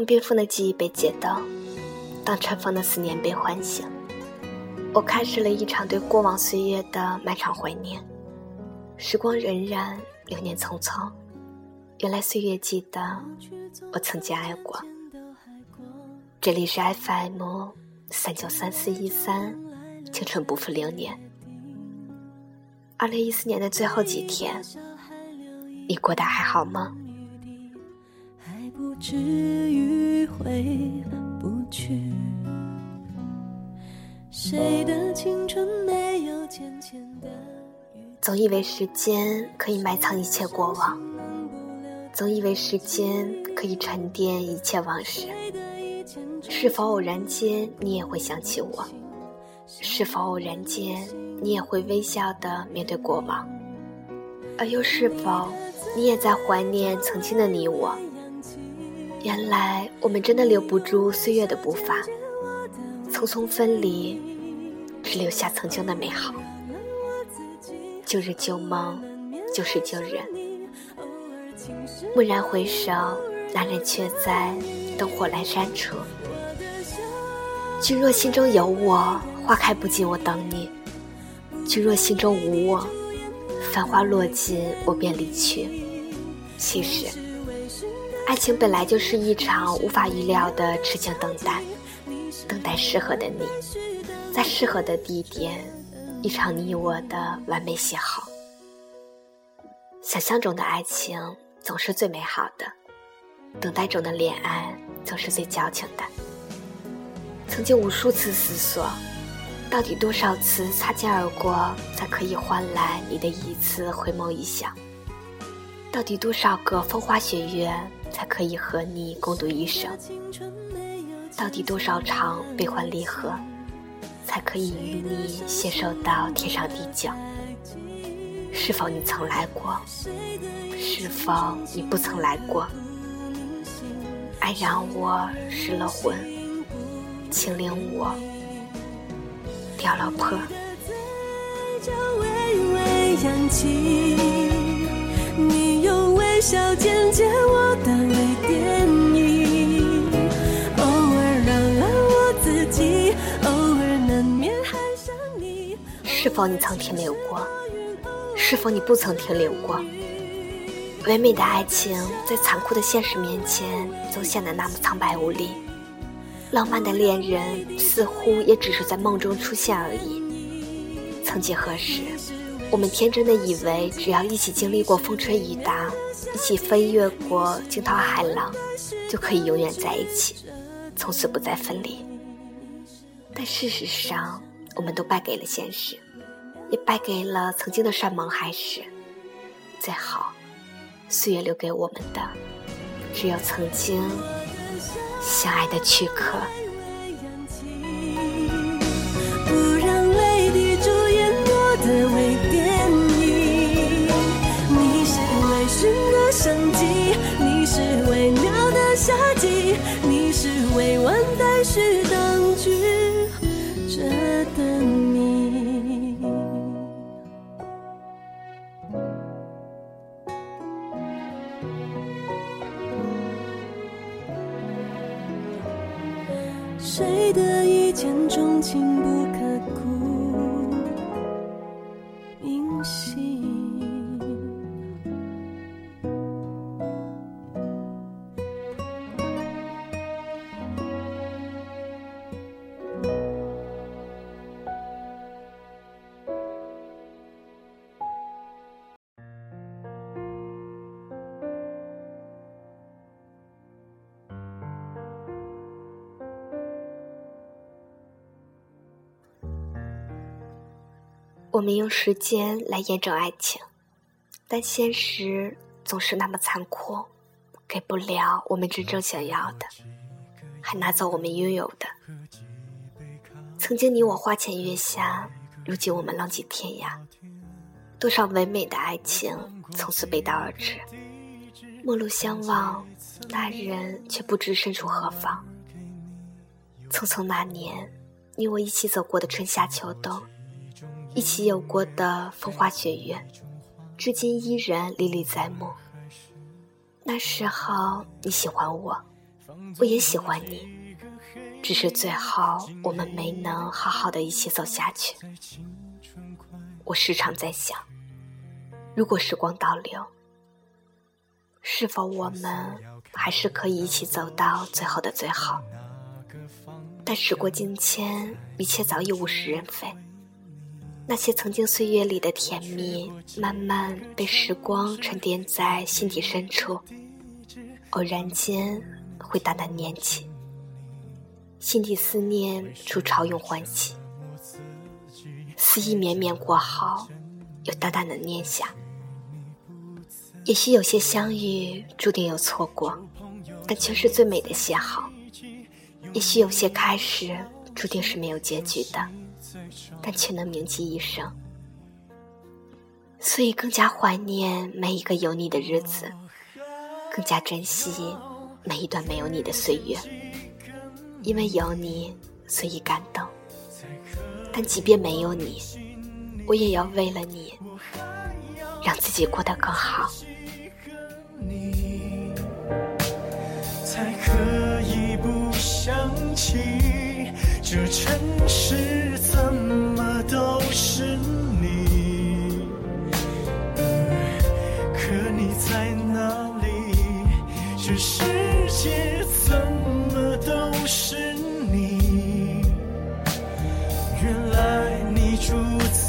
当冰封的记忆被解冻，当尘封的思念被唤醒，我开始了一场对过往岁月的漫长怀念。时光荏苒，流年匆匆，原来岁月记得，我曾经爱过。这里是 FM 三九三四一三，青春不负流年。二零一四年的最后几天，你过得还好吗？不至于回不去总以为时间可以埋藏一切过往，总以为时间可以沉淀一切往事。是否偶然间你也会想起我？是否偶然间你也会微笑的面对过往？而又是否你也在怀念曾经的你我？原来我们真的留不住岁月的步伐，匆匆分离，只留下曾经的美好。旧日旧梦，旧事旧人。蓦然回首，那人却在灯火阑珊处。君若心中有我，花开不尽，我等你；君若心中无我，繁花落尽，我便离去。其实，爱情本来就是一场无法预料的痴情等待，等待适合的你，在适合的地点。一场你我的完美邂逅，想象中的爱情总是最美好的，等待中的恋爱总是最矫情的。曾经无数次思索，到底多少次擦肩而过才可以换来你的一次回眸一笑？到底多少个风花雪月才可以和你共度一生？到底多少场悲欢离合？才可以与你携手到天长地久。是否你曾来过？是否你不曾来过？爱让我失了魂，情令我掉了魄。你用微笑剪接我的泪点。是否你曾停留过？是否你不曾停留过？唯美的爱情在残酷的现实面前，总显得那么苍白无力。浪漫的恋人似乎也只是在梦中出现而已。曾几何时，我们天真的以为，只要一起经历过风吹雨打，一起飞越过惊涛骇浪，就可以永远在一起，从此不再分离。但事实上，我们都败给了现实。也败给了曾经的山盟海誓。最好，岁月留给我们的，只有曾经相爱的躯壳。谁的一见钟情不肯我们用时间来验证爱情，但现实总是那么残酷，给不了我们真正想要的，还拿走我们拥有的。曾经你我花前月下，如今我们浪迹天涯。多少唯美的爱情从此背道而驰，陌路相望，那人却不知身处何方。匆匆那年，你我一起走过的春夏秋冬。一起有过的风花雪月，至今依然历历在目。那时候你喜欢我，我也喜欢你，只是最后我们没能好好的一起走下去。我时常在想，如果时光倒流，是否我们还是可以一起走到最后的最好？但时过境迁，一切早已物是人非。那些曾经岁月里的甜蜜，慢慢被时光沉淀在心底深处，偶然间会淡淡念起，心底思念如潮涌欢喜，思意绵绵过后，又淡淡的念想。也许有些相遇注定有错过，但却是最美的邂逅；也许有些开始注定是没有结局的。但却能铭记一生，所以更加怀念每一个有你的日子，更加珍惜每一段没有你的岁月。因为有你，所以感动。但即便没有你，我也要为了你，让自己过得更好。才可以不想起这城市这世界怎么都是你？原来你住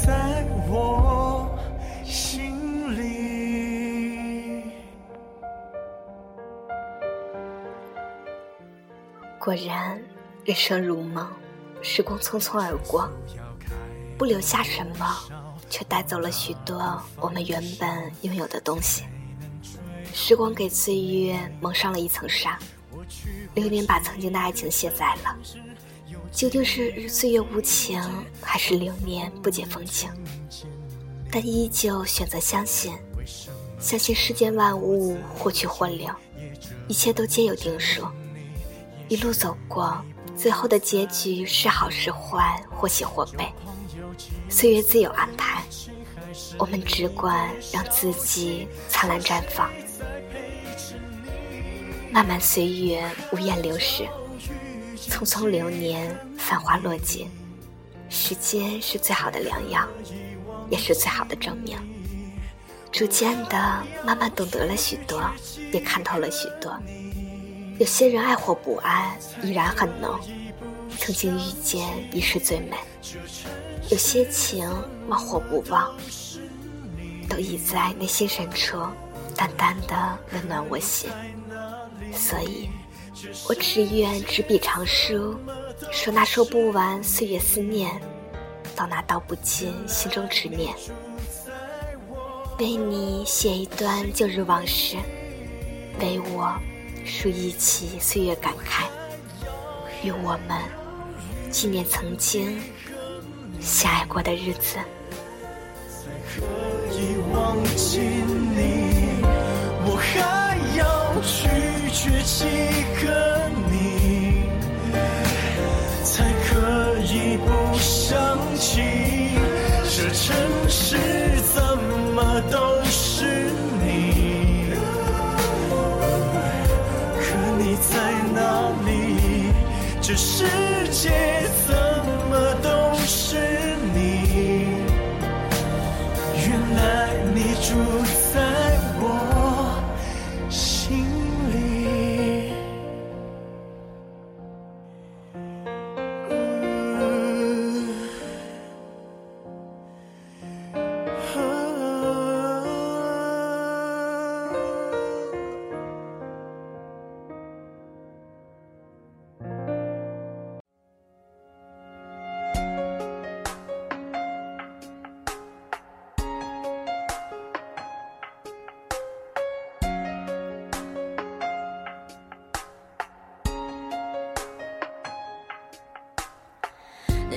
在我心里。果然，人生如梦。时光匆匆而过，不留下什么，却带走了许多我们原本拥有的东西。时光给岁月蒙上了一层纱，流年把曾经的爱情卸载了。究竟是岁月无情，还是流年不解风情？但依旧选择相信，相信世间万物或去或留，一切都皆有定数。一路走过。最后的结局是好是坏，或喜或悲，岁月自有安排。我们只管让自己灿烂绽放。漫漫岁月无言流逝，匆匆流年繁花落尽。时间是最好的良药，也是最好的证明。逐渐的，慢慢懂得了许多，也看透了许多。有些人爱或不爱，依然很浓。曾经遇见已是最美。有些情忘或不忘，都已在内心深处淡淡的温暖我心。所以，我只愿执笔长书，说那说不完岁月思念，道那道不尽心中执念。为你写一段旧日往事，为我。数一起岁月感慨，与我们纪念曾经相爱过的日子。可以忘记你，城市怎么都是你。可你在哪里？这世界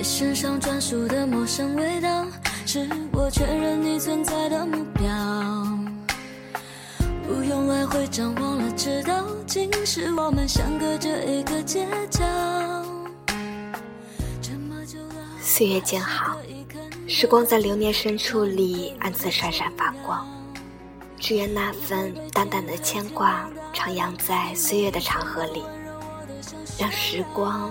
身上专属的陌生味道，是我确认你存在的目标。不用来回张望了，知道竟是我们相隔着一个街角。岁月静好，时光在流年深处里暗自闪闪发光。只愿那份淡淡的牵挂，徜徉在岁月的长河里。让时光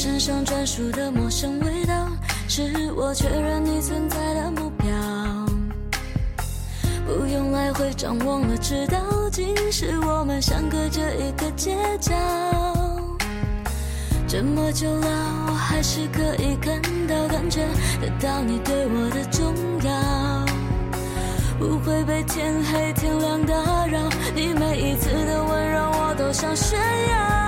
身上专属的陌生味道，是我确认你存在的目标。不用来回张望了，知道今时我们相隔着一个街角。这么久了，我还是可以看到、感觉得到你对我的重要。不会被天黑天亮打扰，你每一次的温柔我都想炫耀。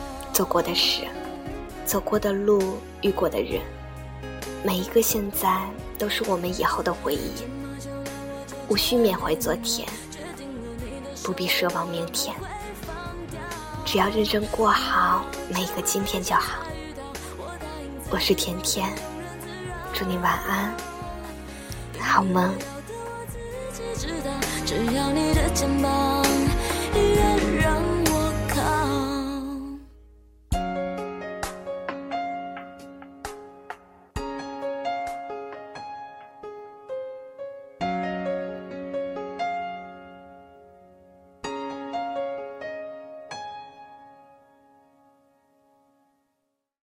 做过的事，走过的路，遇过的人，每一个现在都是我们以后的回忆。无需缅怀昨天，不必奢望明天，只要认真过好每一个今天就好。我是甜甜，祝你晚安，好梦。只要你的肩膀